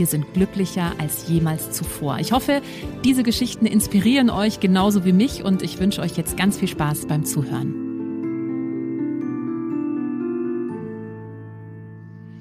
wir sind glücklicher als jemals zuvor. Ich hoffe, diese Geschichten inspirieren euch genauso wie mich und ich wünsche euch jetzt ganz viel Spaß beim Zuhören.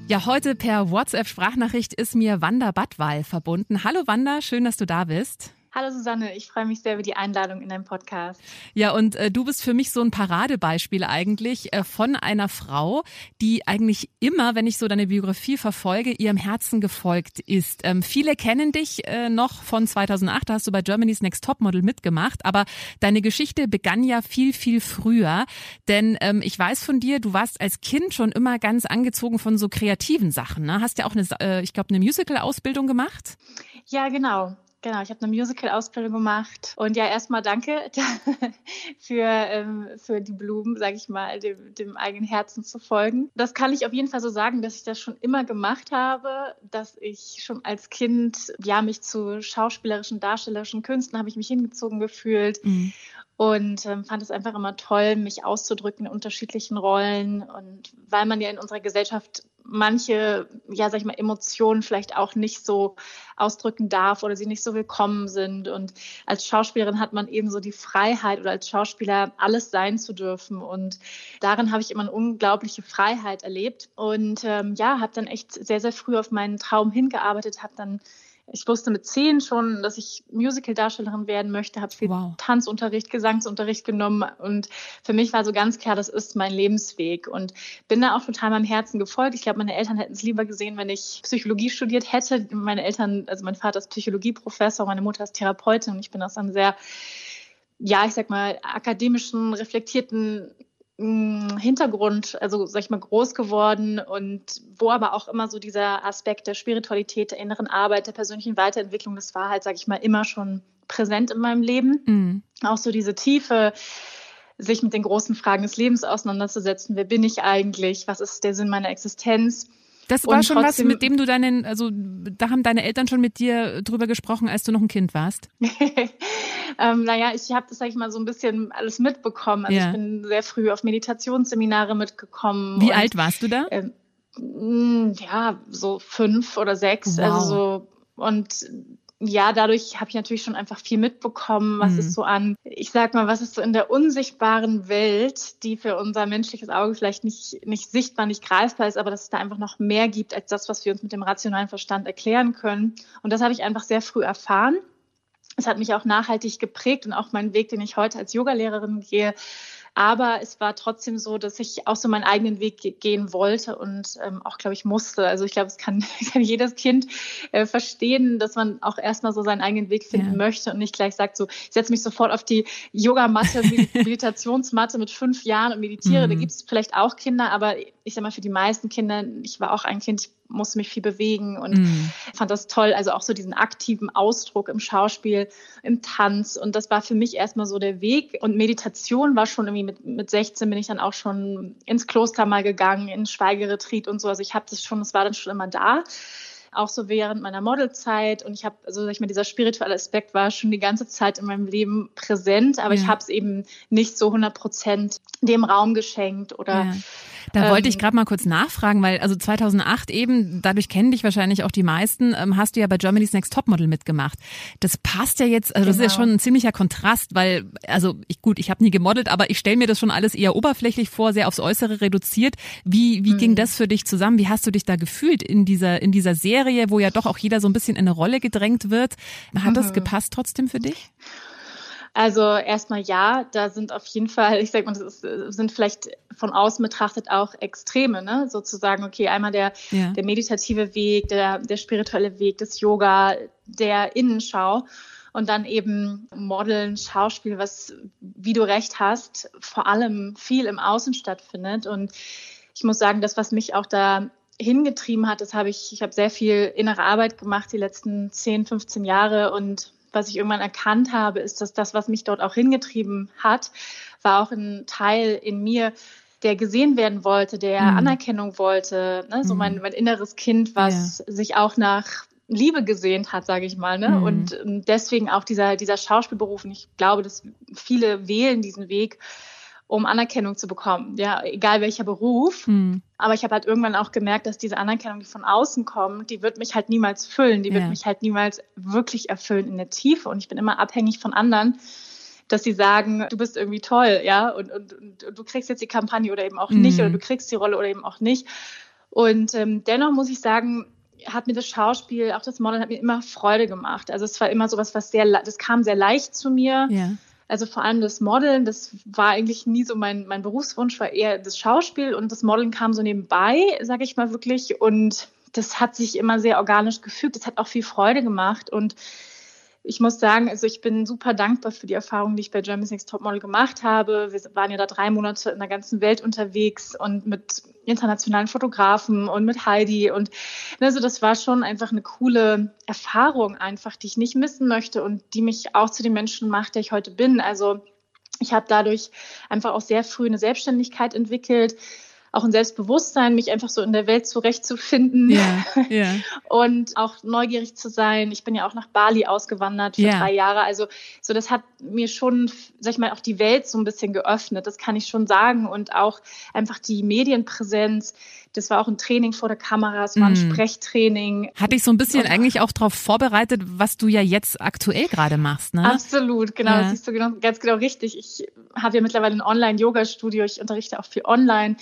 Ja, heute per WhatsApp-Sprachnachricht ist mir Wanda Badwal verbunden. Hallo Wanda, schön, dass du da bist. Hallo Susanne, ich freue mich sehr über die Einladung in deinen Podcast. Ja, und äh, du bist für mich so ein Paradebeispiel eigentlich äh, von einer Frau, die eigentlich immer, wenn ich so deine Biografie verfolge, ihrem Herzen gefolgt ist. Ähm, viele kennen dich äh, noch von 2008, da hast du bei Germany's Next Topmodel mitgemacht, aber deine Geschichte begann ja viel, viel früher. Denn ähm, ich weiß von dir, du warst als Kind schon immer ganz angezogen von so kreativen Sachen. Ne? Hast ja auch eine, äh, ich glaube, eine Musical-Ausbildung gemacht. Ja, genau. Genau, ich habe eine Musical-Ausbildung gemacht. Und ja, erstmal danke für, ähm, für die Blumen, sage ich mal, dem, dem eigenen Herzen zu folgen. Das kann ich auf jeden Fall so sagen, dass ich das schon immer gemacht habe, dass ich schon als Kind, ja, mich zu schauspielerischen, darstellerischen Künsten habe ich mich hingezogen gefühlt. Mhm und ähm, fand es einfach immer toll, mich auszudrücken in unterschiedlichen Rollen. Und weil man ja in unserer Gesellschaft manche, ja, sag ich mal, Emotionen vielleicht auch nicht so ausdrücken darf oder sie nicht so willkommen sind. Und als Schauspielerin hat man eben so die Freiheit oder als Schauspieler alles sein zu dürfen. Und darin habe ich immer eine unglaubliche Freiheit erlebt. Und ähm, ja, habe dann echt sehr, sehr früh auf meinen Traum hingearbeitet, habe dann ich wusste mit zehn schon, dass ich Musical-Darstellerin werden möchte, habe viel wow. Tanzunterricht, Gesangsunterricht genommen und für mich war so ganz klar, das ist mein Lebensweg und bin da auch total meinem Herzen gefolgt. Ich glaube, meine Eltern hätten es lieber gesehen, wenn ich Psychologie studiert hätte. Meine Eltern, also mein Vater ist Psychologieprofessor, meine Mutter ist Therapeutin und ich bin aus einem sehr ja, ich sag mal, akademischen, reflektierten Hintergrund, also sag ich mal, groß geworden und wo aber auch immer so dieser Aspekt der Spiritualität, der inneren Arbeit, der persönlichen Weiterentwicklung, das war halt, sag ich mal, immer schon präsent in meinem Leben. Mhm. Auch so diese Tiefe, sich mit den großen Fragen des Lebens auseinanderzusetzen. Wer bin ich eigentlich? Was ist der Sinn meiner Existenz? Das war und schon was, mit dem du deinen, also da haben deine Eltern schon mit dir drüber gesprochen, als du noch ein Kind warst. ähm, naja, ich habe das, sag ich mal, so ein bisschen alles mitbekommen. Also ja. ich bin sehr früh auf Meditationsseminare mitgekommen. Wie und, alt warst du da? Ähm, ja, so fünf oder sechs. Wow. Also so und ja, dadurch habe ich natürlich schon einfach viel mitbekommen, was mhm. es so an, ich sag mal, was es so in der unsichtbaren Welt, die für unser menschliches Auge vielleicht nicht, nicht sichtbar, nicht greifbar ist, aber dass es da einfach noch mehr gibt als das, was wir uns mit dem rationalen Verstand erklären können. Und das habe ich einfach sehr früh erfahren. Es hat mich auch nachhaltig geprägt und auch meinen Weg, den ich heute als Yogalehrerin gehe, aber es war trotzdem so, dass ich auch so meinen eigenen Weg gehen wollte und ähm, auch, glaube ich, musste. Also ich glaube, es kann, kann jedes Kind äh, verstehen, dass man auch erstmal so seinen eigenen Weg finden ja. möchte und nicht gleich sagt, so, ich setze mich sofort auf die Yogamatte, Meditationsmatte mit fünf Jahren und meditiere. Mhm. Da gibt es vielleicht auch Kinder, aber ich sag mal, für die meisten Kinder, ich war auch ein Kind, ich musste mich viel bewegen und mm. fand das toll. Also auch so diesen aktiven Ausdruck im Schauspiel, im Tanz. Und das war für mich erstmal so der Weg. Und Meditation war schon irgendwie mit, mit 16 bin ich dann auch schon ins Kloster mal gegangen, in Schweigeretreat und so. Also ich habe das schon, es war dann schon immer da auch so während meiner Modelzeit. Und ich habe, also sag ich mal, dieser spirituelle Aspekt war schon die ganze Zeit in meinem Leben präsent, aber ja. ich habe es eben nicht so 100 Prozent dem Raum geschenkt oder ja. Da ähm, wollte ich ähm, gerade mal kurz nachfragen, weil also 2008 eben, dadurch kennen dich wahrscheinlich auch die meisten, ähm, hast du ja bei Germany's Next Topmodel mitgemacht. Das passt ja jetzt, also genau. das ist ja genau. schon ein ziemlicher Kontrast, weil, also ich, gut, ich habe nie gemodelt, aber ich stelle mir das schon alles eher oberflächlich vor, sehr aufs Äußere reduziert. Wie, wie mhm. ging das für dich zusammen? Wie hast du dich da gefühlt in dieser, in dieser Serie, wo ja doch auch jeder so ein bisschen in eine Rolle gedrängt wird? Hat mhm. das gepasst trotzdem für dich? Also erstmal ja, da sind auf jeden Fall, ich sag mal, das ist, sind vielleicht von außen betrachtet auch Extreme, ne? Sozusagen, okay, einmal der, ja. der meditative Weg, der, der spirituelle Weg, des Yoga, der Innenschau und dann eben Modeln, Schauspiel, was, wie du recht hast, vor allem viel im Außen stattfindet. Und ich muss sagen, das, was mich auch da hingetrieben hat, das habe ich, ich habe sehr viel innere Arbeit gemacht die letzten 10, 15 Jahre und was ich irgendwann erkannt habe, ist, dass das, was mich dort auch hingetrieben hat, war auch ein Teil in mir, der gesehen werden wollte, der mhm. Anerkennung wollte, ne? so mein, mhm. mein inneres Kind, was ja. sich auch nach Liebe gesehnt hat, sage ich mal. Ne? Mhm. Und ähm, deswegen auch dieser, dieser Schauspielberuf. Und ich glaube, dass viele wählen diesen Weg, um Anerkennung zu bekommen. Ja, egal welcher Beruf. Mhm. Aber ich habe halt irgendwann auch gemerkt, dass diese Anerkennung, die von außen kommt, die wird mich halt niemals füllen. Die ja. wird mich halt niemals wirklich erfüllen in der Tiefe. Und ich bin immer abhängig von anderen dass sie sagen, du bist irgendwie toll, ja, und, und, und du kriegst jetzt die Kampagne oder eben auch nicht, mhm. oder du kriegst die Rolle oder eben auch nicht. Und ähm, dennoch muss ich sagen, hat mir das Schauspiel, auch das Modeln hat mir immer Freude gemacht. Also es war immer sowas, was sehr, das kam sehr leicht zu mir. Ja. Also vor allem das Modeln, das war eigentlich nie so mein, mein Berufswunsch, war eher das Schauspiel und das Modeln kam so nebenbei, sage ich mal wirklich. Und das hat sich immer sehr organisch gefügt. Das hat auch viel Freude gemacht und ich muss sagen, also ich bin super dankbar für die Erfahrung, die ich bei Germany's Next Topmodel gemacht habe. Wir waren ja da drei Monate in der ganzen Welt unterwegs und mit internationalen Fotografen und mit Heidi und also das war schon einfach eine coole Erfahrung einfach, die ich nicht missen möchte und die mich auch zu dem Menschen macht, der ich heute bin. Also ich habe dadurch einfach auch sehr früh eine Selbstständigkeit entwickelt auch ein Selbstbewusstsein, mich einfach so in der Welt zurechtzufinden ja, ja. und auch neugierig zu sein. Ich bin ja auch nach Bali ausgewandert für ja. drei Jahre. Also so das hat mir schon, sag ich mal, auch die Welt so ein bisschen geöffnet. Das kann ich schon sagen und auch einfach die Medienpräsenz. Das war auch ein Training vor der Kamera, es war ein mm. Sprechtraining. Hat dich so ein bisschen und, eigentlich auch darauf vorbereitet, was du ja jetzt aktuell gerade machst, ne? Absolut, genau, ja. das siehst du genau, ganz genau richtig. Ich habe ja mittlerweile ein Online-Yoga-Studio, ich unterrichte auch viel online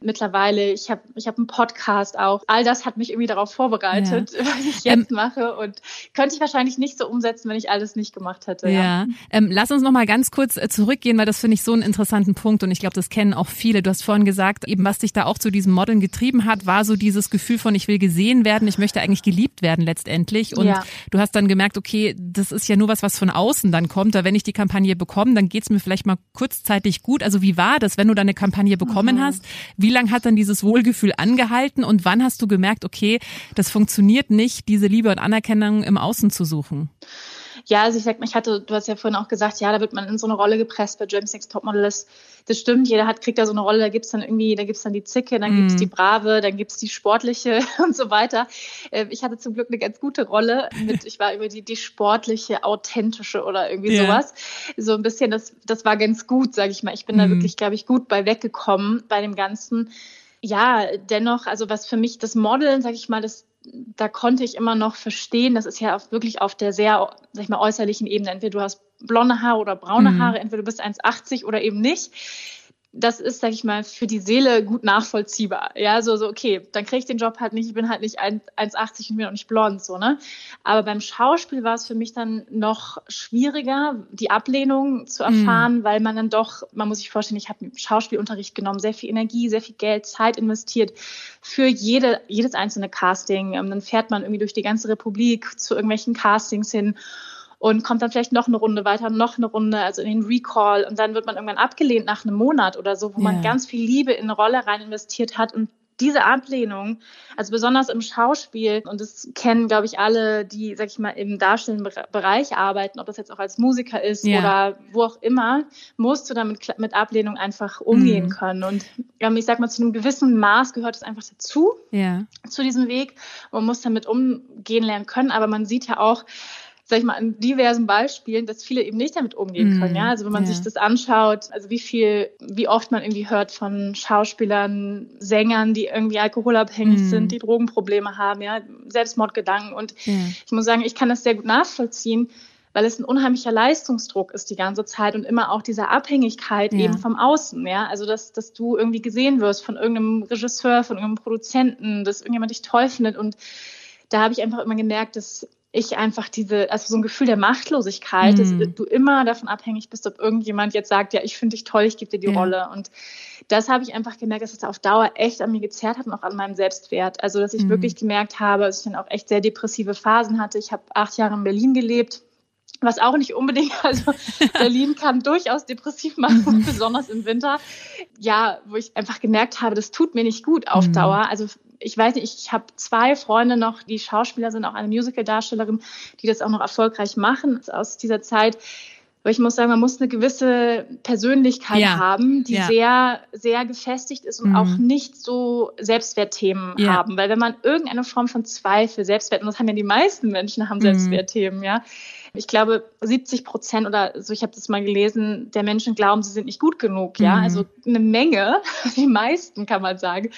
mittlerweile, ich habe ich hab einen Podcast auch. All das hat mich irgendwie darauf vorbereitet, ja. was ich jetzt ähm, mache und könnte ich wahrscheinlich nicht so umsetzen, wenn ich alles nicht gemacht hätte. Ja, ja. Ähm, lass uns noch mal ganz kurz äh, zurückgehen, weil das finde ich so einen interessanten Punkt und ich glaube, das kennen auch viele. Du hast vorhin gesagt, eben was dich da auch zu diesem Modeln getrieben hat, war so dieses Gefühl von, ich will gesehen werden, ich möchte eigentlich geliebt werden letztendlich und ja. du hast dann gemerkt, okay, das ist ja nur was, was von außen dann kommt, da wenn ich die Kampagne bekomme, dann geht's mir vielleicht mal kurzzeitig gut. Also wie war das, wenn du deine Kampagne bekommen mhm. hast? Wie lange hat dann dieses Wohlgefühl angehalten und wann hast du gemerkt, okay, das funktioniert nicht, diese Liebe und Anerkennung im Außen zu suchen? Ja, also ich sag mal, ich hatte, du hast ja vorhin auch gesagt, ja, da wird man in so eine Rolle gepresst bei James Next Topmodel. Das, das stimmt, jeder hat, kriegt da so eine Rolle, da gibt's dann irgendwie, da gibt's dann die Zicke, dann mm. gibt's die Brave, dann gibt's die Sportliche und so weiter. Äh, ich hatte zum Glück eine ganz gute Rolle mit, ich war über die, die sportliche, authentische oder irgendwie yeah. sowas. So ein bisschen, das, das war ganz gut, sage ich mal. Ich bin mm. da wirklich, glaube ich, gut bei weggekommen bei dem Ganzen ja, dennoch, also was für mich das Modeln, sag ich mal, das da konnte ich immer noch verstehen, das ist ja auch wirklich auf der sehr, sag ich mal, äußerlichen Ebene. Entweder du hast blonde Haare oder braune mhm. Haare, entweder du bist 1,80 oder eben nicht das ist, sag ich mal, für die Seele gut nachvollziehbar. Ja, so, so, okay, dann kriege ich den Job halt nicht, ich bin halt nicht 1,80 und bin auch nicht blond, so, ne? Aber beim Schauspiel war es für mich dann noch schwieriger, die Ablehnung zu mhm. erfahren, mm. weil man dann doch, man muss sich vorstellen, ich habe Schauspielunterricht genommen, sehr viel Energie, sehr viel Geld, Zeit investiert für jede, jedes einzelne Casting. Ähm, dann fährt man irgendwie durch die ganze Republik zu irgendwelchen Castings hin und kommt dann vielleicht noch eine Runde weiter, noch eine Runde, also in den Recall und dann wird man irgendwann abgelehnt nach einem Monat oder so, wo ja. man ganz viel Liebe in eine Rolle rein investiert hat und diese Ablehnung, also besonders im Schauspiel, und das kennen, glaube ich, alle, die, sag ich mal, im darstellenden Bereich arbeiten, ob das jetzt auch als Musiker ist ja. oder wo auch immer, musst du damit mit Ablehnung einfach umgehen mhm. können. Und ähm, ich sag mal, zu einem gewissen Maß gehört es einfach dazu, ja. zu diesem Weg. Man muss damit umgehen lernen können, aber man sieht ja auch, sag ich mal, an diversen Beispielen, dass viele eben nicht damit umgehen können. Ja, also wenn man ja. sich das anschaut, also wie viel, wie oft man irgendwie hört von Schauspielern, Sängern, die irgendwie alkoholabhängig mm. sind, die Drogenprobleme haben, ja, Selbstmordgedanken. Und ja. ich muss sagen, ich kann das sehr gut nachvollziehen, weil es ein unheimlicher Leistungsdruck ist die ganze Zeit und immer auch diese Abhängigkeit ja. eben vom Außen, ja. Also dass, dass du irgendwie gesehen wirst von irgendeinem Regisseur, von irgendeinem Produzenten, dass irgendjemand dich toll findet. Und da habe ich einfach immer gemerkt, dass ich einfach diese, also so ein Gefühl der Machtlosigkeit, mhm. dass du immer davon abhängig bist, ob irgendjemand jetzt sagt, ja, ich finde dich toll, ich gebe dir die ja. Rolle. Und das habe ich einfach gemerkt, dass es auf Dauer echt an mir gezerrt hat und auch an meinem Selbstwert. Also, dass ich mhm. wirklich gemerkt habe, dass ich dann auch echt sehr depressive Phasen hatte. Ich habe acht Jahre in Berlin gelebt was auch nicht unbedingt, also Berlin kann durchaus depressiv machen, mhm. besonders im Winter. Ja, wo ich einfach gemerkt habe, das tut mir nicht gut auf mhm. Dauer. Also ich weiß nicht, ich habe zwei Freunde noch, die Schauspieler sind, auch eine Musical-Darstellerin, die das auch noch erfolgreich machen aus dieser Zeit. Aber ich muss sagen, man muss eine gewisse Persönlichkeit ja. haben, die ja. sehr, sehr gefestigt ist und mhm. auch nicht so Selbstwertthemen ja. haben. Weil wenn man irgendeine Form von Zweifel, Selbstwert, und das haben ja die meisten Menschen, haben mhm. Selbstwertthemen, ja ich glaube, 70 Prozent oder so, ich habe das mal gelesen, der Menschen glauben, sie sind nicht gut genug. Ja, mhm. also eine Menge, die meisten kann man sagen.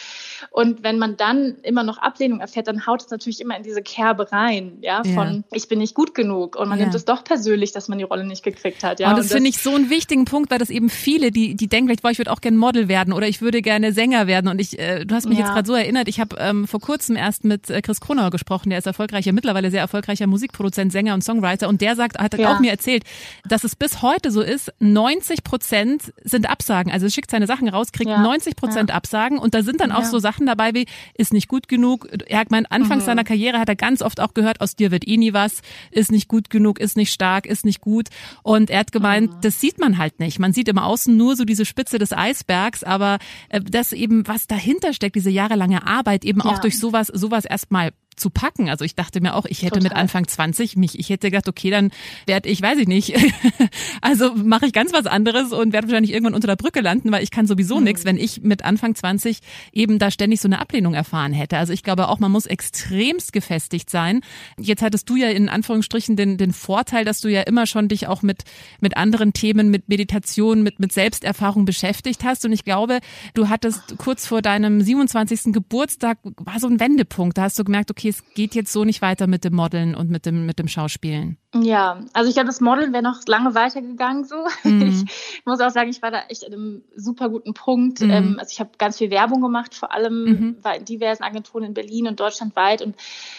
Und wenn man dann immer noch Ablehnung erfährt, dann haut es natürlich immer in diese Kerbe rein, ja, von ja. ich bin nicht gut genug. Und man ja. nimmt es doch persönlich, dass man die Rolle nicht gekriegt hat. Ja, und das, das finde ich so einen wichtigen Punkt, weil das eben viele, die, die denken vielleicht, boah, ich würde auch gerne Model werden oder ich würde gerne Sänger werden. Und ich, äh, du hast mich ja. jetzt gerade so erinnert, ich habe ähm, vor kurzem erst mit äh, Chris Kronauer gesprochen, der ist erfolgreicher, mittlerweile sehr erfolgreicher Musikproduzent, Sänger und Songwriter. Und der sagt, hat ja. auch mir erzählt, dass es bis heute so ist, 90 Prozent sind Absagen. Also schickt seine Sachen raus, kriegt ja. 90 Prozent ja. Absagen und da sind dann auch so Sachen dabei wie, ist nicht gut genug. Er hat mein Anfangs mhm. seiner Karriere hat er ganz oft auch gehört, aus dir wird eh nie was, ist nicht gut genug, ist nicht stark, ist nicht gut. Und er hat gemeint, mhm. das sieht man halt nicht. Man sieht im Außen nur so diese Spitze des Eisbergs, aber äh, das eben, was dahinter steckt, diese jahrelange Arbeit, eben auch durch sowas, sowas erstmal zu packen. Also ich dachte mir auch, ich hätte Total. mit Anfang 20 mich, ich hätte gedacht, okay, dann werde ich, weiß ich nicht, also mache ich ganz was anderes und werde wahrscheinlich irgendwann unter der Brücke landen, weil ich kann sowieso mhm. nichts, wenn ich mit Anfang 20 eben da ständig so eine Ablehnung erfahren hätte. Also ich glaube auch, man muss extremst gefestigt sein. Jetzt hattest du ja in Anführungsstrichen den, den Vorteil, dass du ja immer schon dich auch mit, mit anderen Themen, mit Meditation, mit, mit Selbsterfahrung beschäftigt hast. Und ich glaube, du hattest kurz vor deinem 27. Geburtstag war so ein Wendepunkt. Da hast du gemerkt, okay, okay, es geht jetzt so nicht weiter mit dem Modeln und mit dem, mit dem Schauspielen? Ja, also ich glaube, das Modeln wäre noch lange weitergegangen so. Mhm. Ich muss auch sagen, ich war da echt an einem super guten Punkt. Mhm. Ähm, also ich habe ganz viel Werbung gemacht, vor allem mhm. bei diversen Agenturen in Berlin und deutschlandweit. Und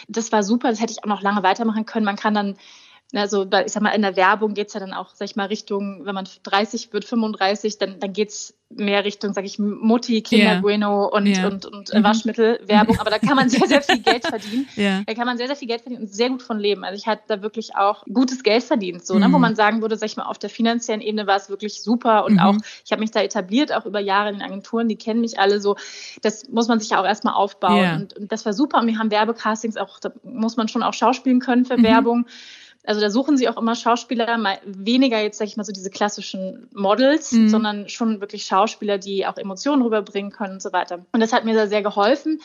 das war super, das hätte ich auch noch lange weitermachen können. Man kann dann also ich sag mal, in der Werbung geht's ja dann auch, sag ich mal, Richtung, wenn man 30 wird, 35, dann, dann geht's mehr Richtung, sag ich, Mutti, Kinder yeah. Bueno und, yeah. und, und mhm. Waschmittelwerbung. Aber da kann man sehr, sehr viel Geld verdienen. Yeah. Da kann man sehr, sehr viel Geld verdienen und sehr gut von leben. Also ich hatte da wirklich auch gutes Geld verdient, so, mhm. ne, wo mhm. man sagen würde, sag ich mal, auf der finanziellen Ebene war es wirklich super und mhm. auch, ich habe mich da etabliert, auch über Jahre in den Agenturen, die kennen mich alle so. Das muss man sich ja auch erstmal aufbauen. Und, und das war super. Und wir haben Werbecastings auch, da muss man schon auch schauspielen können für mhm. Werbung. Also da suchen sie auch immer Schauspieler, mal weniger jetzt, sag ich mal, so diese klassischen Models, mhm. sondern schon wirklich Schauspieler, die auch Emotionen rüberbringen können und so weiter. Und das hat mir da sehr geholfen.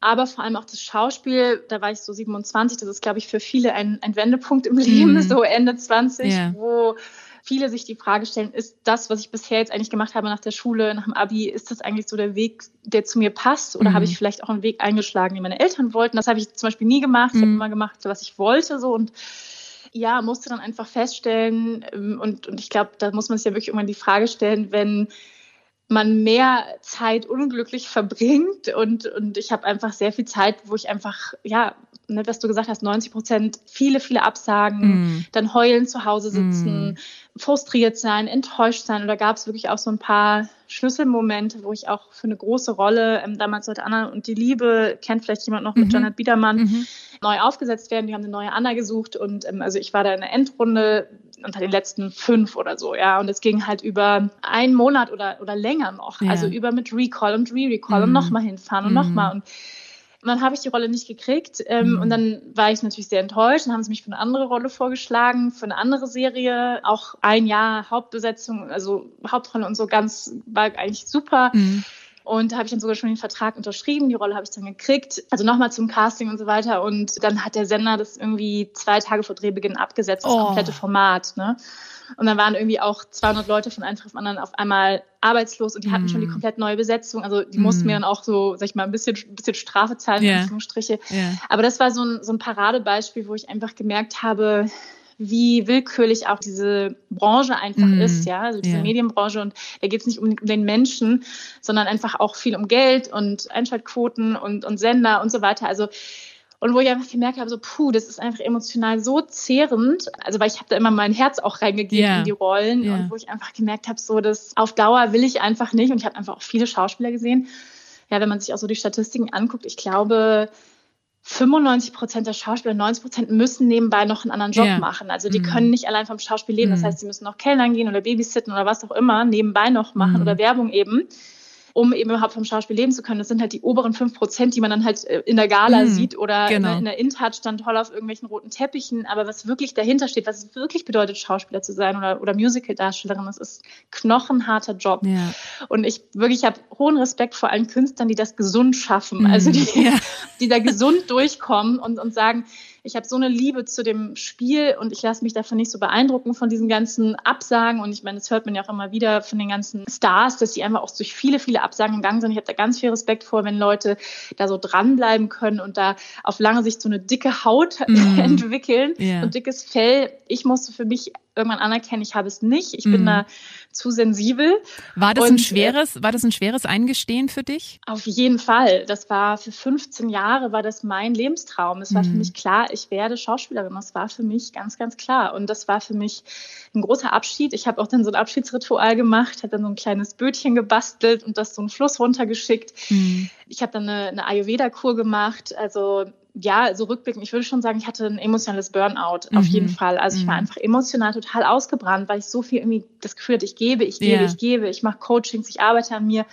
Aber vor allem auch das Schauspiel, da war ich so 27, das ist, glaube ich, für viele ein, ein Wendepunkt im Leben, mhm. so Ende 20, yeah. wo viele sich die Frage stellen, ist das, was ich bisher jetzt eigentlich gemacht habe nach der Schule, nach dem Abi, ist das eigentlich so der Weg, der zu mir passt? Oder mhm. habe ich vielleicht auch einen Weg eingeschlagen, den meine Eltern wollten? Das habe ich zum Beispiel nie gemacht. Mhm. Ich habe immer gemacht, was ich wollte so und ja, musste dann einfach feststellen, ähm, und, und ich glaube, da muss man sich ja wirklich irgendwann die Frage stellen, wenn man mehr Zeit unglücklich verbringt und, und ich habe einfach sehr viel Zeit, wo ich einfach, ja, ne, was du gesagt hast, 90 Prozent, viele, viele Absagen, mm. dann heulen zu Hause sitzen, mm. frustriert sein, enttäuscht sein. Und da gab es wirklich auch so ein paar Schlüsselmomente, wo ich auch für eine große Rolle, ähm, damals sollte Anna und die Liebe, kennt vielleicht jemand noch mit mhm. Janet Biedermann, mhm. neu aufgesetzt werden. Die haben eine neue Anna gesucht und ähm, also ich war da in der Endrunde unter den letzten fünf oder so, ja. Und es ging halt über einen Monat oder, oder länger noch. Ja. Also über mit Recall und Re-Recall mhm. und nochmal hinfahren und mhm. nochmal. Und dann habe ich die Rolle nicht gekriegt ähm, mhm. und dann war ich natürlich sehr enttäuscht. Dann haben sie mich für eine andere Rolle vorgeschlagen, für eine andere Serie. Auch ein Jahr Hauptbesetzung, also Hauptrolle und so ganz, war eigentlich super. Mhm. Und da habe ich dann sogar schon den Vertrag unterschrieben. Die Rolle habe ich dann gekriegt. Also nochmal zum Casting und so weiter. Und dann hat der Sender das irgendwie zwei Tage vor Drehbeginn abgesetzt, das oh. komplette Format. Ne? Und dann waren irgendwie auch 200 Leute von einem auf anderen auf einmal arbeitslos und die hatten mm. schon die mm. komplett neue Besetzung. Also die mm. mussten mir dann auch so, sag ich mal, ein bisschen, ein bisschen Strafe zahlen, yeah. in Anführungsstriche. Yeah. Aber das war so ein, so ein Paradebeispiel, wo ich einfach gemerkt habe, wie willkürlich auch diese Branche einfach mm. ist, ja, also diese yeah. Medienbranche. Und da geht es nicht um den Menschen, sondern einfach auch viel um Geld und Einschaltquoten und, und Sender und so weiter. Also Und wo ich einfach gemerkt habe, so, puh, das ist einfach emotional so zehrend. Also, weil ich habe da immer mein Herz auch reingegeben yeah. in die Rollen. Yeah. Und wo ich einfach gemerkt habe, so, das auf Dauer will ich einfach nicht. Und ich habe einfach auch viele Schauspieler gesehen. Ja, wenn man sich auch so die Statistiken anguckt, ich glaube, 95 Prozent der Schauspieler, 90 Prozent müssen nebenbei noch einen anderen Job yeah. machen. Also die mm. können nicht allein vom Schauspiel leben. Das mm. heißt, sie müssen noch Kellnern gehen oder Babysitten oder was auch immer nebenbei noch machen mm. oder Werbung eben um eben überhaupt vom Schauspiel leben zu können. Das sind halt die oberen fünf Prozent, die man dann halt äh, in der Gala mhm, sieht oder genau. in der InTouch dann toll auf irgendwelchen roten Teppichen. Aber was wirklich dahinter steht, was es wirklich bedeutet, Schauspieler zu sein oder, oder Musical-Darstellerin, das ist knochenharter Job. Ja. Und ich wirklich habe hohen Respekt vor allen Künstlern, die das gesund schaffen, mhm, also die, ja. die da gesund durchkommen und, und sagen, ich habe so eine Liebe zu dem Spiel und ich lasse mich davon nicht so beeindrucken von diesen ganzen Absagen. Und ich meine, das hört man ja auch immer wieder von den ganzen Stars, dass sie einfach auch durch viele, viele Absagen gegangen sind. Ich habe da ganz viel Respekt vor, wenn Leute da so dranbleiben können und da auf lange Sicht so eine dicke Haut mm. entwickeln yeah. und dickes Fell. Ich musste für mich irgendwann anerkennen, ich habe es nicht. Ich mm. bin mhm. da zu sensibel. War das und, ein äh, schweres, war das ein schweres Eingestehen für dich? Auf jeden Fall. Das war für 15 Jahre war das mein Lebenstraum. Es war für mhm. mich klar, ich werde Schauspielerin. Das war für mich ganz, ganz klar. Und das war für mich ein großer Abschied. Ich habe auch dann so ein Abschiedsritual gemacht, habe dann so ein kleines Bötchen gebastelt und das so einen Fluss runtergeschickt. Mm. Ich habe dann eine, eine Ayurveda-Kur gemacht. Also ja, so rückblickend, ich würde schon sagen, ich hatte ein emotionales Burnout, mhm. auf jeden Fall. Also ich war mhm. einfach emotional total ausgebrannt, weil ich so viel irgendwie das Gefühl hatte, ich gebe, ich gebe, yeah. ich gebe, ich mache Coachings, ich arbeite an mir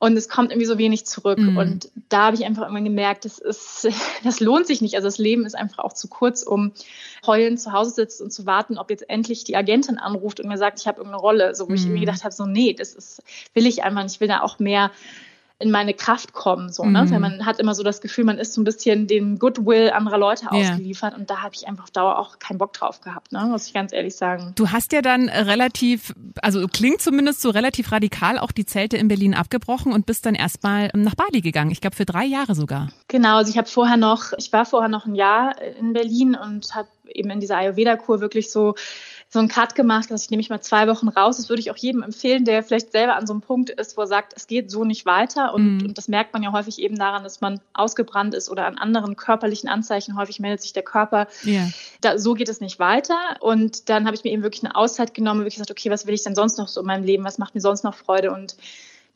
und es kommt irgendwie so wenig zurück. Mhm. Und da habe ich einfach immer gemerkt, das ist, das lohnt sich nicht. Also das Leben ist einfach auch zu kurz, um heulend zu Hause sitzt und zu warten, ob jetzt endlich die Agentin anruft und mir sagt, ich habe irgendeine Rolle. So, wo ich mir mhm. gedacht habe, so, nee, das ist, will ich einfach nicht. Ich will da auch mehr in meine Kraft kommen. So, ne? Mhm. Weil man hat immer so das Gefühl, man ist so ein bisschen dem Goodwill anderer Leute ausgeliefert. Und da habe ich einfach auf Dauer auch keinen Bock drauf gehabt, ne? muss ich ganz ehrlich sagen. Du hast ja dann relativ, also klingt zumindest so relativ radikal, auch die Zelte in Berlin abgebrochen und bist dann erstmal nach Bali gegangen. Ich glaube für drei Jahre sogar. Genau, also ich habe vorher noch, ich war vorher noch ein Jahr in Berlin und habe eben in dieser Ayurveda-Kur wirklich so so einen Cut gemacht, dass ich nehme ich mal zwei Wochen raus. Das würde ich auch jedem empfehlen, der vielleicht selber an so einem Punkt ist, wo er sagt, es geht so nicht weiter. Und, mhm. und das merkt man ja häufig eben daran, dass man ausgebrannt ist oder an anderen körperlichen Anzeichen. Häufig meldet sich der Körper. Yeah. Da, so geht es nicht weiter. Und dann habe ich mir eben wirklich eine Auszeit genommen und wirklich gesagt, okay, was will ich denn sonst noch so in meinem Leben? Was macht mir sonst noch Freude? Und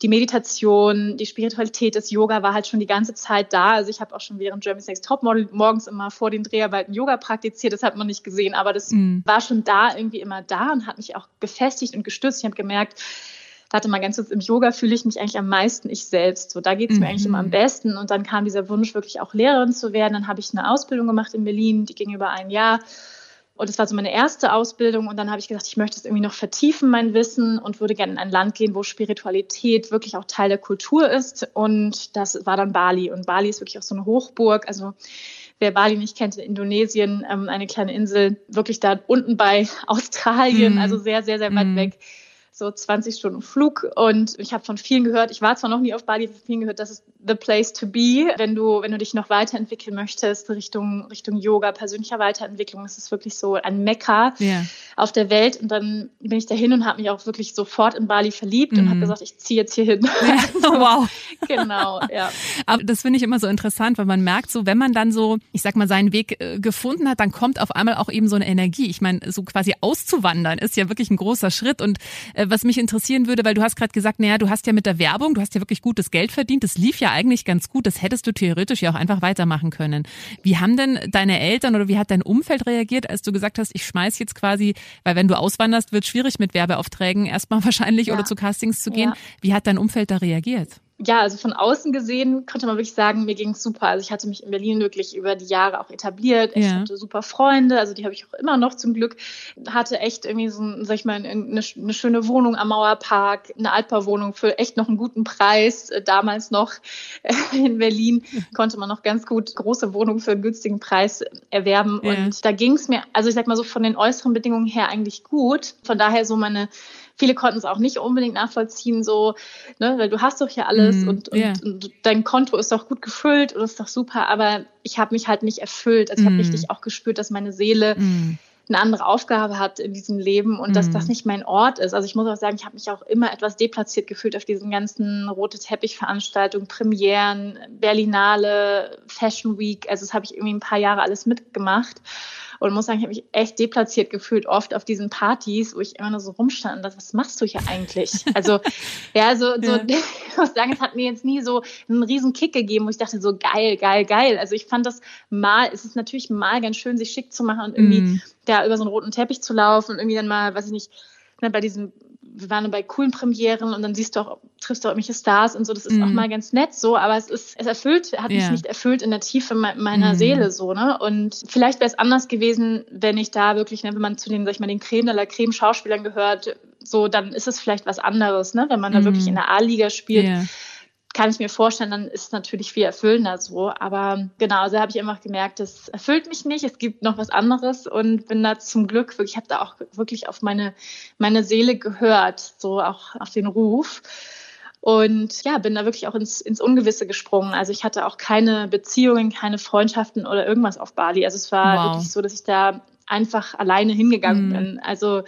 die Meditation, die Spiritualität, das Yoga war halt schon die ganze Zeit da. Also ich habe auch schon während Germany's Next Topmodel morgens immer vor den Dreharbeiten Yoga praktiziert. Das hat man nicht gesehen, aber das mhm. war schon da irgendwie immer da und hat mich auch gefestigt und gestützt. Ich habe gemerkt, warte mal ganz kurz, im Yoga fühle ich mich eigentlich am meisten ich selbst. So, da geht es mir eigentlich immer am mhm. besten. Und dann kam dieser Wunsch, wirklich auch Lehrerin zu werden. Dann habe ich eine Ausbildung gemacht in Berlin, die ging über ein Jahr. Und das war so meine erste Ausbildung. Und dann habe ich gesagt, ich möchte es irgendwie noch vertiefen, mein Wissen, und würde gerne in ein Land gehen, wo Spiritualität wirklich auch Teil der Kultur ist. Und das war dann Bali. Und Bali ist wirklich auch so eine Hochburg. Also wer Bali nicht kennt, in Indonesien, ähm, eine kleine Insel, wirklich da unten bei Australien, mm. also sehr, sehr, sehr weit mm. weg so 20 Stunden Flug. Und ich habe von vielen gehört, ich war zwar noch nie auf Bali, von vielen gehört, das ist the place to be, wenn du, wenn du dich noch weiterentwickeln möchtest, Richtung, Richtung Yoga, persönlicher Weiterentwicklung. Es ist wirklich so ein Mekka yeah. auf der Welt. Und dann bin ich dahin und habe mich auch wirklich sofort in Bali verliebt mm. und habe mhm. gesagt, ich ziehe jetzt hier hin. Ja. Oh, wow. genau, ja. Aber das finde ich immer so interessant, weil man merkt so, wenn man dann so, ich sag mal, seinen Weg äh, gefunden hat, dann kommt auf einmal auch eben so eine Energie. Ich meine, so quasi auszuwandern ist ja wirklich ein großer Schritt und äh, was mich interessieren würde, weil du hast gerade gesagt, naja, du hast ja mit der Werbung, du hast ja wirklich gutes Geld verdient, das lief ja eigentlich ganz gut, das hättest du theoretisch ja auch einfach weitermachen können. Wie haben denn deine Eltern oder wie hat dein Umfeld reagiert, als du gesagt hast, ich schmeiß jetzt quasi, weil wenn du auswanderst, wird schwierig mit Werbeaufträgen erstmal wahrscheinlich ja. oder zu Castings zu gehen. Ja. Wie hat dein Umfeld da reagiert? Ja, also von außen gesehen konnte man wirklich sagen, mir ging es super. Also ich hatte mich in Berlin wirklich über die Jahre auch etabliert. Ich ja. hatte super Freunde, also die habe ich auch immer noch zum Glück. Hatte echt irgendwie so, sag ich mal, eine, eine schöne Wohnung am Mauerpark, eine Altbauwohnung für echt noch einen guten Preis. Äh, damals noch in Berlin konnte man noch ganz gut große Wohnungen für einen günstigen Preis erwerben. Ja. Und da ging es mir, also ich sag mal so von den äußeren Bedingungen her eigentlich gut. Von daher so meine Viele konnten es auch nicht unbedingt nachvollziehen, so, ne, weil du hast doch hier alles mm, und, und, yeah. und, dein Konto ist doch gut gefüllt und ist doch super, aber ich habe mich halt nicht erfüllt. Also ich mm. habe richtig auch gespürt, dass meine Seele mm. eine andere Aufgabe hat in diesem Leben und dass das mhm. nicht mein Ort ist. Also ich muss auch sagen, ich habe mich auch immer etwas deplatziert gefühlt auf diesen ganzen rote Teppich-Veranstaltungen, Premieren, Berlinale, Fashion Week. Also das habe ich irgendwie ein paar Jahre alles mitgemacht und muss sagen, ich habe mich echt deplatziert gefühlt oft auf diesen Partys, wo ich immer nur so rumstand und dachte, was machst du hier eigentlich? Also ja, so, so ja. ich muss sagen, es hat mir jetzt nie so einen riesen Kick gegeben, wo ich dachte so geil, geil, geil. Also ich fand das mal, es ist natürlich mal ganz schön, sich schick zu machen und irgendwie mm. da über so einen roten Teppich zu laufen und irgendwie dann mal, weiß ich nicht, ne, bei diesem wir waren bei coolen Premieren und dann siehst du auch, triffst du auch irgendwelche Stars und so, das ist mm. auch mhm. mal ganz nett so, aber es ist, es erfüllt, hat yeah. mich nicht erfüllt in der Tiefe meiner mm. Seele so, ne? Und vielleicht wäre es anders gewesen, wenn ich da wirklich, ne, wenn man zu den, sag ich mal, den Creme de la Creme Schauspielern gehört, so, dann ist es vielleicht was anderes, ne? Wenn man mm. da wirklich in der A-Liga spielt. Yeah kann ich mir vorstellen, dann ist es natürlich viel erfüllender so. Aber genau, also habe ich einfach gemerkt, das erfüllt mich nicht. Es gibt noch was anderes und bin da zum Glück wirklich, ich habe da auch wirklich auf meine, meine Seele gehört, so auch auf den Ruf. Und ja, bin da wirklich auch ins, ins Ungewisse gesprungen. Also ich hatte auch keine Beziehungen, keine Freundschaften oder irgendwas auf Bali. Also es war wow. wirklich so, dass ich da einfach alleine hingegangen mm. bin. Also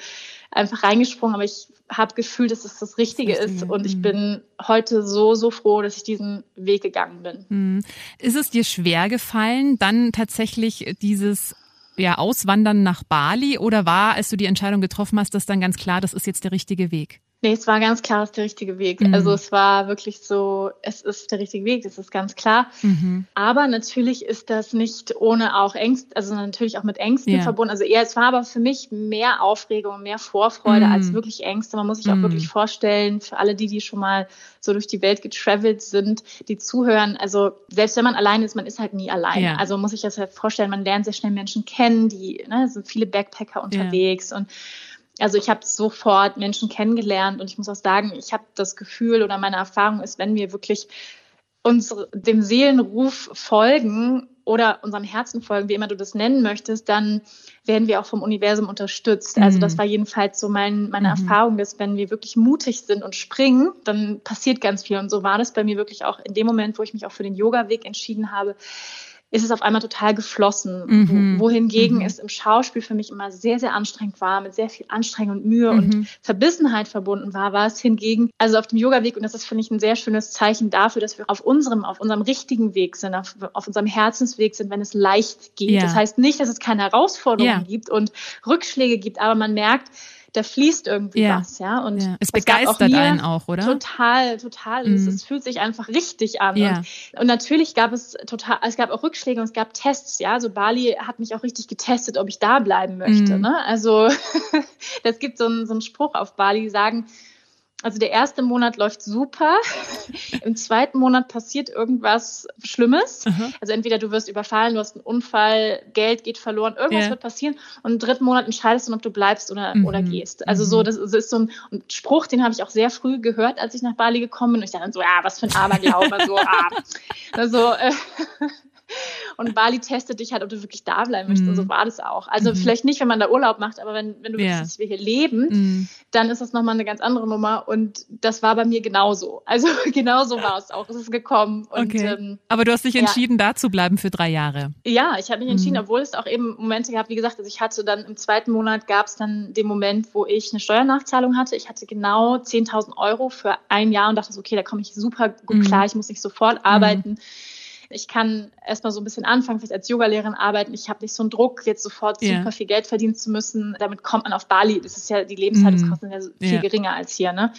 einfach reingesprungen, aber ich habe gefühlt, dass es das Richtige das ist und ich mhm. bin heute so, so froh, dass ich diesen Weg gegangen bin. Mhm. Ist es dir schwer gefallen, dann tatsächlich dieses ja, Auswandern nach Bali oder war, als du die Entscheidung getroffen hast, das dann ganz klar, das ist jetzt der richtige Weg? Nee, es war ganz klar, es ist der richtige Weg. Mhm. Also es war wirklich so, es ist der richtige Weg, das ist ganz klar. Mhm. Aber natürlich ist das nicht ohne auch Ängste, also natürlich auch mit Ängsten ja. verbunden. Also eher, es war aber für mich mehr Aufregung, mehr Vorfreude mhm. als wirklich Ängste. Man muss sich auch mhm. wirklich vorstellen, für alle die, die schon mal so durch die Welt getravelt sind, die zuhören, also selbst wenn man allein ist, man ist halt nie allein. Ja. Also muss ich das halt vorstellen, man lernt sehr schnell Menschen kennen, die, ne, sind viele Backpacker unterwegs ja. und also ich habe sofort Menschen kennengelernt und ich muss auch sagen, ich habe das Gefühl oder meine Erfahrung ist, wenn wir wirklich uns dem Seelenruf folgen oder unserem Herzen folgen, wie immer du das nennen möchtest, dann werden wir auch vom Universum unterstützt. Mhm. Also das mhm. war jedenfalls so mein, meine mhm. Erfahrung, dass wenn wir wirklich mutig sind und springen, dann passiert ganz viel. Und so war das bei mir wirklich auch in dem Moment, wo ich mich auch für den Yoga-Weg entschieden habe ist es auf einmal total geflossen. Mhm. Wohingegen mhm. es im Schauspiel für mich immer sehr, sehr anstrengend war, mit sehr viel Anstrengung und Mühe mhm. und Verbissenheit verbunden war, war es hingegen, also auf dem Yoga-Weg, und das ist, finde ich, ein sehr schönes Zeichen dafür, dass wir auf unserem, auf unserem richtigen Weg sind, auf, auf unserem Herzensweg sind, wenn es leicht geht. Ja. Das heißt nicht, dass es keine Herausforderungen ja. gibt und Rückschläge gibt, aber man merkt, da fließt irgendwie ja. was, ja. Und ja. es begeistert auch einen auch, oder? Total, total. Mhm. Es, es, fühlt sich einfach richtig an. Ja. Und, und, natürlich gab es total, es gab auch Rückschläge und es gab Tests, ja. Also Bali hat mich auch richtig getestet, ob ich da bleiben möchte. Mhm. Ne? Also das gibt so einen, so einen Spruch auf Bali, die sagen, also der erste Monat läuft super. Im zweiten Monat passiert irgendwas Schlimmes. Mhm. Also entweder du wirst überfallen, du hast einen Unfall, Geld geht verloren, irgendwas ja. wird passieren. Und im dritten Monat entscheidest du, ob du bleibst oder, mhm. oder gehst. Also so, mhm. das, ist so ein, ein Spruch, den habe ich auch sehr früh gehört, als ich nach Bali gekommen bin. Und ich dachte so, ja, was für ein Aberglaube. so, ah. Also, äh, und Bali testet dich halt, ob du wirklich da bleiben möchtest. Mhm. Und so mhm. war das auch. Also mhm. vielleicht nicht, wenn man da Urlaub macht, aber wenn, wenn du yeah. willst, dass wir hier leben, mhm. dann ist das nochmal eine ganz andere Nummer. Und das war bei mir genauso. Also genauso war es auch. Es ist gekommen. Und, okay. Ähm, aber du hast dich entschieden, ja. da zu bleiben für drei Jahre. Ja, ich habe mich entschieden, mhm. obwohl es auch eben Momente gab, wie gesagt, also ich hatte dann im zweiten Monat gab es dann den Moment, wo ich eine Steuernachzahlung hatte. Ich hatte genau 10.000 Euro für ein Jahr und dachte so, okay, da komme ich super gut mhm. klar, ich muss nicht sofort arbeiten. Ich kann erstmal so ein bisschen anfangen, vielleicht als Yogalehrerin arbeiten. Ich habe nicht so einen Druck, jetzt sofort yeah. super viel Geld verdienen zu müssen. Damit kommt man auf Bali. Das ist ja, die Lebenshaltungskosten mm. sind ja viel yeah. geringer als hier, ne?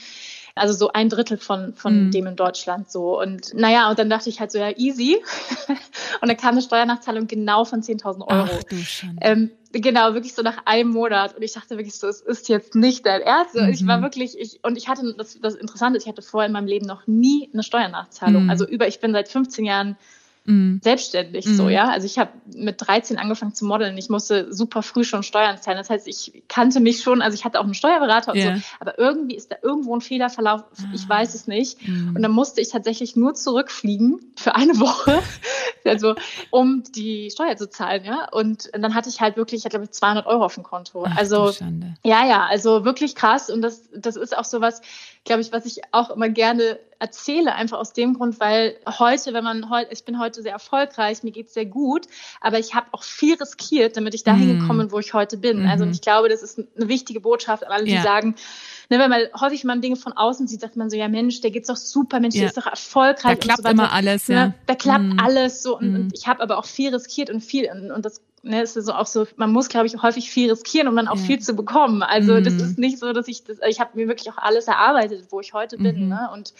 Also so ein Drittel von, von mm. dem in Deutschland so. Und naja, und dann dachte ich halt so, ja, easy. und dann kam eine Steuernachzahlung genau von 10.000 Euro. Ach, du ähm, genau, wirklich so nach einem Monat. Und ich dachte wirklich so, es ist jetzt nicht dein Ernst. Mhm. Ich war mhm. wirklich, ich, und ich hatte, das, das Interessante ist, ich hatte vorher in meinem Leben noch nie eine Steuernachzahlung. Mhm. Also über, ich bin seit 15 Jahren mhm. selbstständig mhm. so, ja. Also ich habe mit 13 angefangen zu modeln. Ich musste super früh schon Steuern zahlen. Das heißt, ich kannte mich schon, also ich hatte auch einen Steuerberater und yeah. so, aber irgendwie ist da irgendwo ein Fehlerverlauf, ich ah. weiß es nicht. Mhm. Und dann musste ich tatsächlich nur zurückfliegen für eine Woche, also um die Steuer zu zahlen, ja. Und dann hatte ich halt wirklich, ich hatte glaube ich 200 Euro auf dem Konto. Ach, also ja, ja, also wirklich krass. Und das, das ist auch sowas, glaube ich, was ich auch immer gerne erzähle, einfach aus dem Grund, weil heute, wenn man heute, ich bin heute sehr erfolgreich, mir geht's sehr gut, aber ich habe auch viel riskiert, damit ich dahin mm. gekommen bin, wo ich heute bin. Mm. Also mhm. ich glaube, das ist eine wichtige Botschaft an alle, die ja. sagen, ne, wenn man häufig man Dinge von außen sieht, sagt man so, ja Mensch, der geht's doch super, Mensch, ja. der ist doch erfolgreich. Da klappt so immer alles, ja. Ne? Da klappt mm. alles so und, und ich habe aber auch viel riskiert und viel und, und das ne, ist auch so, man muss, glaube ich, häufig viel riskieren, um dann auch ja. viel zu bekommen. Also mhm. das ist nicht so, dass ich das, ich habe mir wirklich auch alles erarbeitet, wo ich heute bin. Mhm. Ne? Und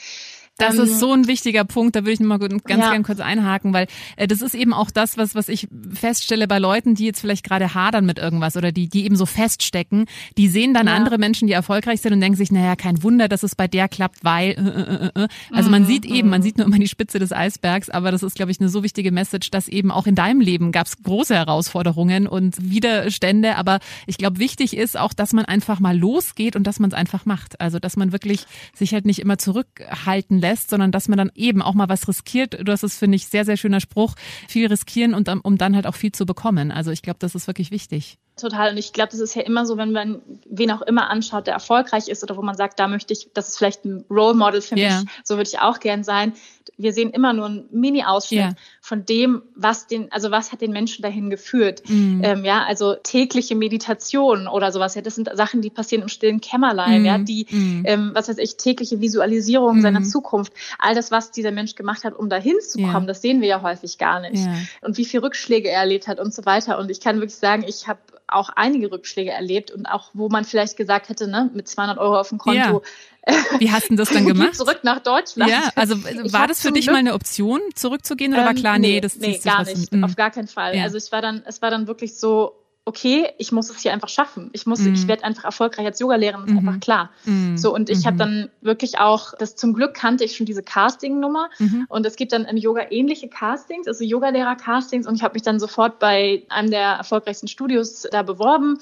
das ist so ein wichtiger Punkt, da würde ich noch mal ganz ja. gern kurz einhaken, weil äh, das ist eben auch das, was, was ich feststelle bei Leuten, die jetzt vielleicht gerade hadern mit irgendwas oder die, die eben so feststecken, die sehen dann ja. andere Menschen, die erfolgreich sind und denken sich, naja, kein Wunder, dass es bei der klappt, weil, äh, äh, äh. äh. also man mhm. sieht eben, man mhm. sieht nur immer die Spitze des Eisbergs, aber das ist, glaube ich, eine so wichtige Message, dass eben auch in deinem Leben gab es große Herausforderungen und Widerstände, aber ich glaube, wichtig ist auch, dass man einfach mal losgeht und dass man es einfach macht. Also, dass man wirklich sich halt nicht immer zurückhalten lässt lässt, sondern dass man dann eben auch mal was riskiert. Das ist, finde ich, sehr, sehr schöner Spruch. Viel riskieren und um dann halt auch viel zu bekommen. Also ich glaube, das ist wirklich wichtig. Total. Und ich glaube, das ist ja immer so, wenn man wen auch immer anschaut, der erfolgreich ist oder wo man sagt, da möchte ich, das ist vielleicht ein Role Model für yeah. mich, so würde ich auch gern sein. Wir sehen immer nur einen Mini-Ausschnitt yeah. von dem, was den, also was hat den Menschen dahin geführt. Mm. Ähm, ja, also tägliche Meditation oder sowas. Ja, das sind Sachen, die passieren im stillen Kämmerlein, mm. ja, die, mm. ähm, was weiß ich, tägliche Visualisierung seiner mm. Zukunft. All das, was dieser Mensch gemacht hat, um dahin zu kommen, yeah. das sehen wir ja häufig gar nicht. Und wie viel Rückschläge er erlebt hat und so weiter. Und ich kann wirklich sagen, ich habe auch einige Rückschläge erlebt und auch, wo man vielleicht gesagt hätte, ne, mit 200 Euro auf dem Konto. Ja. Wie hast du das dann gemacht? Zurück nach Deutschland. Ja, also ich war das für dich Glück, mal eine Option, zurückzugehen oder ähm, war klar, nee, nee das nee, gar nicht, mhm. auf gar keinen Fall. Ja. Also es war dann, es war dann wirklich so, okay, ich muss es hier einfach schaffen. Ich muss, mhm. ich werde einfach erfolgreich als Yogalehrerin, ist mhm. einfach klar. Mhm. So und ich mhm. habe dann wirklich auch, das zum Glück kannte ich schon diese Casting-Nummer mhm. und es gibt dann im Yoga ähnliche Castings, also Yogalehrer-Castings und ich habe mich dann sofort bei einem der erfolgreichsten Studios da beworben.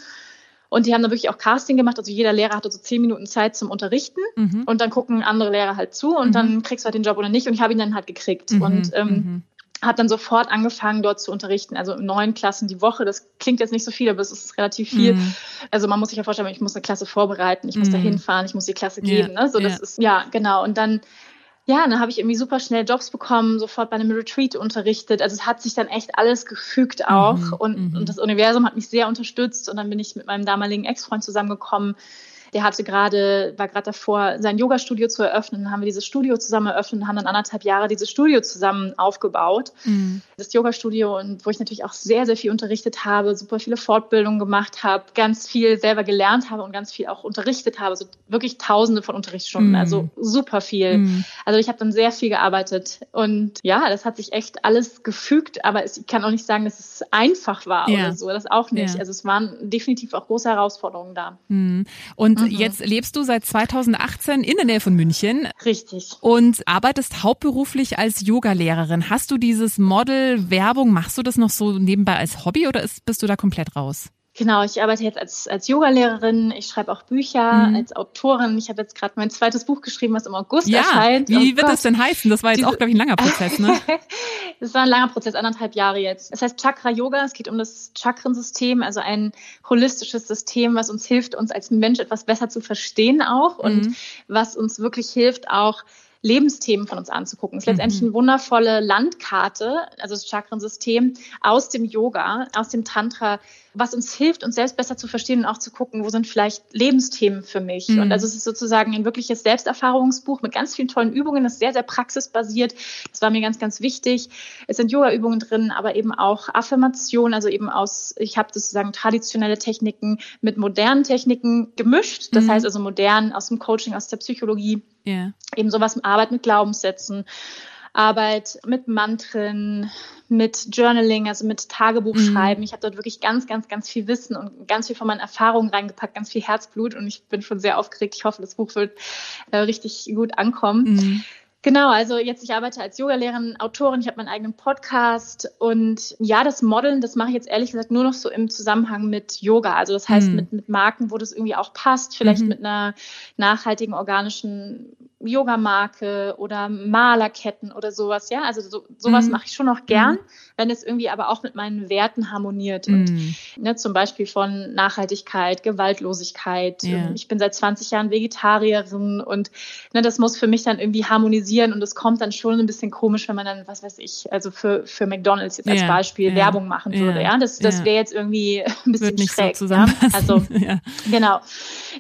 Und die haben dann wirklich auch Casting gemacht. Also jeder Lehrer hatte so zehn Minuten Zeit zum Unterrichten. Mhm. Und dann gucken andere Lehrer halt zu und dann kriegst du halt den Job oder nicht. Und ich habe ihn dann halt gekriegt. Und ähm, habe dann sofort angefangen, dort zu unterrichten, also in neun Klassen die Woche. Das klingt jetzt nicht so viel, aber es ist relativ viel. Mm. Also man muss sich ja vorstellen, ich muss eine Klasse vorbereiten, ich muss mm. da hinfahren, ich muss die Klasse geben. Yeah. Ne? So, das yeah. ist, ja, genau. Und dann, ja, dann habe ich irgendwie super schnell Jobs bekommen, sofort bei einem Retreat unterrichtet. Also es hat sich dann echt alles gefügt auch. Mm und, -hmm. und das Universum hat mich sehr unterstützt. Und dann bin ich mit meinem damaligen Ex-Freund zusammengekommen der hatte gerade, war gerade davor, sein Yoga-Studio zu eröffnen. Dann haben wir dieses Studio zusammen eröffnet und haben dann anderthalb Jahre dieses Studio zusammen aufgebaut. Mhm. Das Yoga-Studio und wo ich natürlich auch sehr, sehr viel unterrichtet habe, super viele Fortbildungen gemacht habe, ganz viel selber gelernt habe und ganz viel auch unterrichtet habe. Also wirklich tausende von Unterrichtsstunden, mhm. also super viel. Mhm. Also ich habe dann sehr viel gearbeitet und ja, das hat sich echt alles gefügt, aber ich kann auch nicht sagen, dass es einfach war ja. oder so, das auch nicht. Ja. Also es waren definitiv auch große Herausforderungen da. Mhm. Und Mhm. Jetzt lebst du seit 2018 in der Nähe von München. Richtig. Und arbeitest hauptberuflich als Yogalehrerin. Hast du dieses Model Werbung, machst du das noch so nebenbei als Hobby oder ist, bist du da komplett raus? Genau, ich arbeite jetzt als, als Yogalehrerin, ich schreibe auch Bücher mhm. als Autorin. Ich habe jetzt gerade mein zweites Buch geschrieben, was im August ja, erscheint. Wie oh wird Gott. das denn heißen? Das war jetzt Diese, auch, glaube ich, ein langer Prozess, ne? das war ein langer Prozess, anderthalb Jahre jetzt. Es heißt Chakra Yoga, es geht um das Chakrensystem, also ein holistisches System, was uns hilft, uns als Mensch etwas besser zu verstehen auch mhm. und was uns wirklich hilft, auch Lebensthemen von uns anzugucken. Es ist letztendlich mhm. eine wundervolle Landkarte, also das Chakrensystem aus dem Yoga, aus dem Tantra, was uns hilft, uns selbst besser zu verstehen und auch zu gucken, wo sind vielleicht Lebensthemen für mich. Mhm. Und also es ist sozusagen ein wirkliches Selbsterfahrungsbuch mit ganz vielen tollen Übungen. Das ist sehr, sehr praxisbasiert. Das war mir ganz, ganz wichtig. Es sind Yoga-Übungen drin, aber eben auch Affirmationen, also eben aus, ich habe sozusagen traditionelle Techniken mit modernen Techniken gemischt. Das mhm. heißt also modern aus dem Coaching, aus der Psychologie. Yeah. Eben sowas, Arbeit mit Glaubenssätzen, Arbeit mit Mantren, mit Journaling, also mit Tagebuchschreiben. Mhm. Ich habe dort wirklich ganz, ganz, ganz viel Wissen und ganz viel von meinen Erfahrungen reingepackt, ganz viel Herzblut und ich bin schon sehr aufgeregt. Ich hoffe, das Buch wird äh, richtig gut ankommen. Mhm. Genau, also jetzt ich arbeite als Yogalehrerin, Autorin, ich habe meinen eigenen Podcast und ja, das Modeln, das mache ich jetzt ehrlich gesagt nur noch so im Zusammenhang mit Yoga. Also das heißt mhm. mit, mit Marken, wo das irgendwie auch passt, vielleicht mhm. mit einer nachhaltigen organischen Yogamarke oder Malerketten oder sowas, ja. Also so, sowas mhm. mache ich schon noch gern, mhm. wenn es irgendwie aber auch mit meinen Werten harmoniert. Mhm. Und ne, zum Beispiel von Nachhaltigkeit, Gewaltlosigkeit. Ja. Ich bin seit 20 Jahren Vegetarierin und ne, das muss für mich dann irgendwie harmonisieren und es kommt dann schon ein bisschen komisch, wenn man dann, was weiß ich, also für, für McDonalds jetzt als ja. Beispiel ja. Werbung machen würde. Ja, das, das wäre jetzt irgendwie ein bisschen schräg. So Also genau.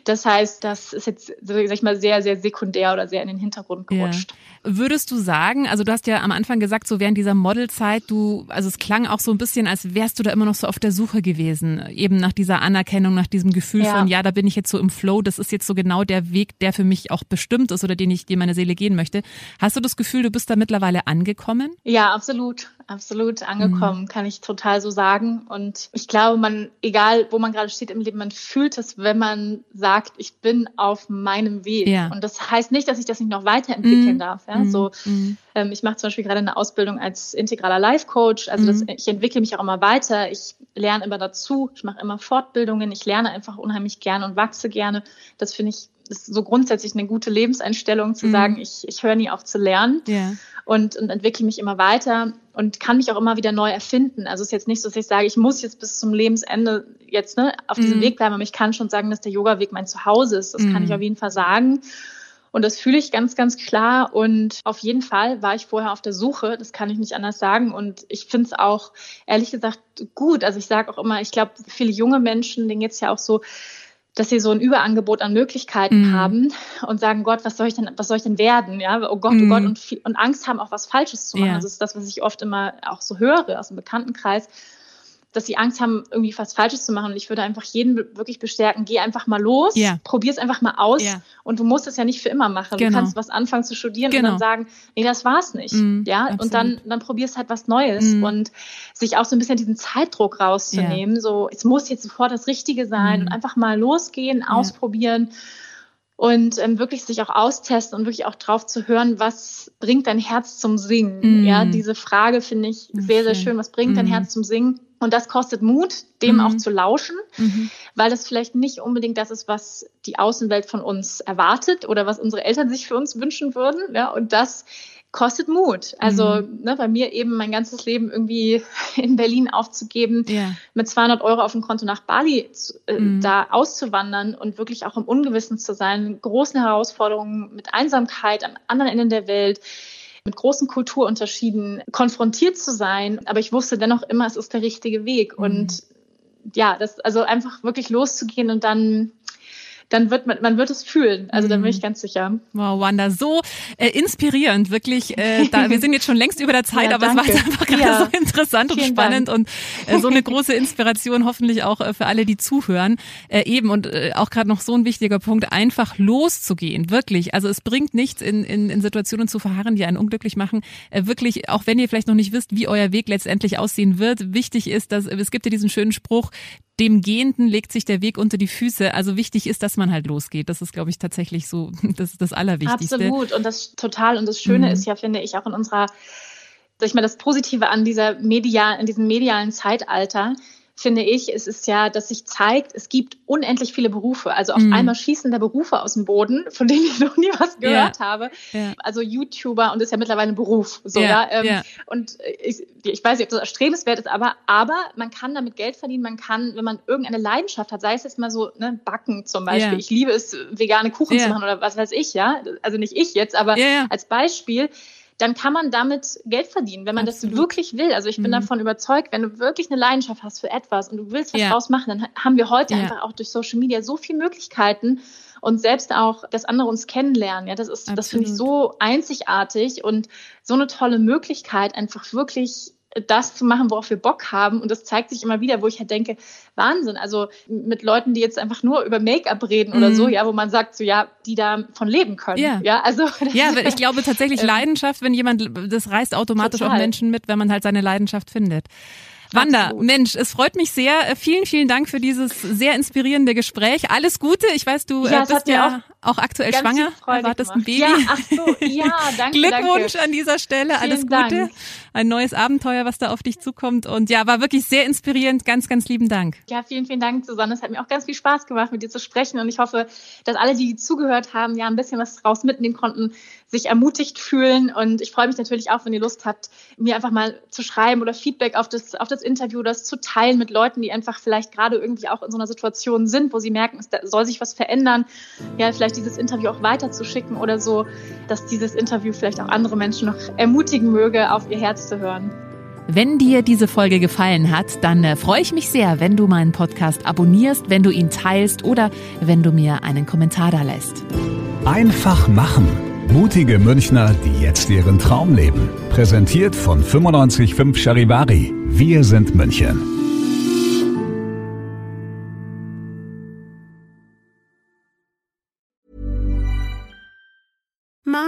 Das heißt, das ist jetzt, sag ich mal, sehr, sehr sekundär oder sehr in den Hintergrund gerutscht. Ja. Würdest du sagen, also du hast ja am Anfang gesagt, so während dieser Modelzeit, du, also es klang auch so ein bisschen, als wärst du da immer noch so auf der Suche gewesen, eben nach dieser Anerkennung, nach diesem Gefühl ja. von, ja, da bin ich jetzt so im Flow, das ist jetzt so genau der Weg, der für mich auch bestimmt ist oder den ich, dir meine Seele gehen möchte. Hast du das Gefühl, du bist da mittlerweile angekommen? Ja, absolut absolut angekommen, mhm. kann ich total so sagen. Und ich glaube, man, egal wo man gerade steht im Leben, man fühlt es, wenn man sagt, ich bin auf meinem Weg. Ja. Und das heißt nicht, dass ich das nicht noch weiterentwickeln mhm. darf. Ja? Mhm. So, mhm. ähm, ich mache zum Beispiel gerade eine Ausbildung als integraler Life Coach. Also das, mhm. ich entwickle mich auch immer weiter. Ich lerne immer dazu. Ich mache immer Fortbildungen. Ich lerne einfach unheimlich gerne und wachse gerne. Das finde ich ist so grundsätzlich eine gute Lebenseinstellung zu mhm. sagen, ich, ich höre nie auf zu lernen. Yeah und, und entwickle mich immer weiter und kann mich auch immer wieder neu erfinden. Also es ist jetzt nicht so, dass ich sage, ich muss jetzt bis zum Lebensende jetzt ne, auf diesem mm. Weg bleiben, aber ich kann schon sagen, dass der Yoga-Weg mein Zuhause ist. Das mm. kann ich mhm. auf jeden Fall sagen. Und das fühle ich ganz, ganz klar. Und auf jeden Fall war ich vorher auf der Suche. Das kann ich nicht anders sagen. Und ich finde es auch, ehrlich gesagt, gut. Also ich sage auch immer, ich glaube, viele junge Menschen, denen jetzt ja auch so, dass sie so ein Überangebot an Möglichkeiten mm. haben und sagen, Gott, was soll ich denn, was soll ich denn werden? Ja, oh Gott, mm. oh Gott, mhm. und, und Angst haben, auch was Falsches zu machen. Ja. Das ist das, was ich oft immer auch so höre aus dem Bekanntenkreis dass sie Angst haben, irgendwie was Falsches zu machen. Und ich würde einfach jeden wirklich bestärken, geh einfach mal los, yeah. probier es einfach mal aus. Yeah. Und du musst es ja nicht für immer machen. Genau. Du kannst was anfangen zu studieren genau. und dann sagen, nee, das war's nicht. Mm, ja, absolut. und dann, dann probierst halt was Neues mm. und sich auch so ein bisschen diesen Zeitdruck rauszunehmen. Yeah. So, es muss jetzt sofort das Richtige sein mm. und einfach mal losgehen, ausprobieren und ähm, wirklich sich auch austesten und wirklich auch drauf zu hören, was bringt dein Herz zum Singen? Mm. Ja, diese Frage finde ich sehr, sehr schön. Was bringt mm. dein Herz zum Singen? Und das kostet Mut, dem mhm. auch zu lauschen, mhm. weil das vielleicht nicht unbedingt das ist, was die Außenwelt von uns erwartet oder was unsere Eltern sich für uns wünschen würden. Ja, und das kostet Mut. Also mhm. ne, bei mir eben mein ganzes Leben irgendwie in Berlin aufzugeben, yeah. mit 200 Euro auf dem Konto nach Bali äh, mhm. da auszuwandern und wirklich auch im Ungewissen zu sein, großen Herausforderungen mit Einsamkeit am anderen Ende der Welt mit großen Kulturunterschieden konfrontiert zu sein. Aber ich wusste dennoch immer, es ist der richtige Weg. Mhm. Und ja, das, also einfach wirklich loszugehen und dann dann wird man, man wird es fühlen. Also da bin ich mhm. ganz sicher. Wow, Wanda, so äh, inspirierend, wirklich. Äh, da, wir sind jetzt schon längst über der Zeit, ja, aber es war einfach gerade ja. so interessant und Vielen spannend Dank. und äh, so eine große Inspiration hoffentlich auch äh, für alle, die zuhören. Äh, eben und äh, auch gerade noch so ein wichtiger Punkt, einfach loszugehen, wirklich. Also es bringt nichts, in, in, in Situationen zu verharren, die einen unglücklich machen. Äh, wirklich, auch wenn ihr vielleicht noch nicht wisst, wie euer Weg letztendlich aussehen wird, wichtig ist, dass es gibt ja diesen schönen Spruch, dem Gehenden legt sich der Weg unter die Füße. Also wichtig ist, dass man halt losgeht. Das ist, glaube ich, tatsächlich so das, das Allerwichtigste. Absolut. Und das total. Und das Schöne mhm. ist ja, finde ich, auch in unserer, sag ich mal, das Positive an dieser Media, in diesem medialen Zeitalter, finde ich, es ist ja, dass sich zeigt, es gibt unendlich viele Berufe. Also auf mm. einmal schießen da Berufe aus dem Boden, von denen ich noch nie was gehört yeah. habe. Yeah. Also YouTuber und das ist ja mittlerweile ein Beruf. So, ja? Ähm, Und ich, ich weiß nicht, ob das erstrebenswert ist, aber, aber man kann damit Geld verdienen. Man kann, wenn man irgendeine Leidenschaft hat, sei es jetzt mal so, ne, Backen zum Beispiel. Ich liebe es, vegane Kuchen zu machen oder was weiß ich, ja. Also nicht ich jetzt, aber als Beispiel dann kann man damit Geld verdienen, wenn man Absolut. das wirklich will. Also ich bin mhm. davon überzeugt, wenn du wirklich eine Leidenschaft hast für etwas und du willst was ja. draus machen, dann haben wir heute ja. einfach auch durch Social Media so viele Möglichkeiten und selbst auch, dass andere uns kennenlernen. Ja, das ist, Absolut. das finde ich so einzigartig und so eine tolle Möglichkeit, einfach wirklich das zu machen, worauf wir Bock haben. Und das zeigt sich immer wieder, wo ich halt denke, Wahnsinn. Also mit Leuten, die jetzt einfach nur über Make-up reden mm. oder so, mhm. ja, wo man sagt, so ja, die da von leben können. Ja, ja also. Ja, ich glaube tatsächlich ähm, Leidenschaft, wenn jemand, das reißt automatisch total. auch Menschen mit, wenn man halt seine Leidenschaft findet. Wanda, Absolut. Mensch, es freut mich sehr. Vielen, vielen Dank für dieses sehr inspirierende Gespräch. Alles Gute. Ich weiß, du ja, äh, bist ja auch aktuell Ganz schwanger, erwartest ein Baby. Ja, ach so, ja, danke. Glückwunsch danke. an dieser Stelle, Vielen alles Gute. Dank. Ein neues Abenteuer, was da auf dich zukommt. Und ja, war wirklich sehr inspirierend. Ganz, ganz lieben Dank. Ja, vielen, vielen Dank, Susanne. Es hat mir auch ganz viel Spaß gemacht, mit dir zu sprechen. Und ich hoffe, dass alle, die zugehört haben, ja ein bisschen was draus mitnehmen konnten, sich ermutigt fühlen. Und ich freue mich natürlich auch, wenn ihr Lust habt, mir einfach mal zu schreiben oder Feedback auf das, auf das Interview, das zu teilen mit Leuten, die einfach vielleicht gerade irgendwie auch in so einer Situation sind, wo sie merken, es soll sich was verändern. Ja, vielleicht dieses Interview auch weiterzuschicken oder so, dass dieses Interview vielleicht auch andere Menschen noch ermutigen möge, auf ihr Herz zu hören. Wenn dir diese Folge gefallen hat, dann äh, freue ich mich sehr, wenn du meinen Podcast abonnierst, wenn du ihn teilst oder wenn du mir einen Kommentar da lässt. Einfach machen. Mutige Münchner, die jetzt ihren Traum leben. Präsentiert von 955 Charivari. Wir sind München.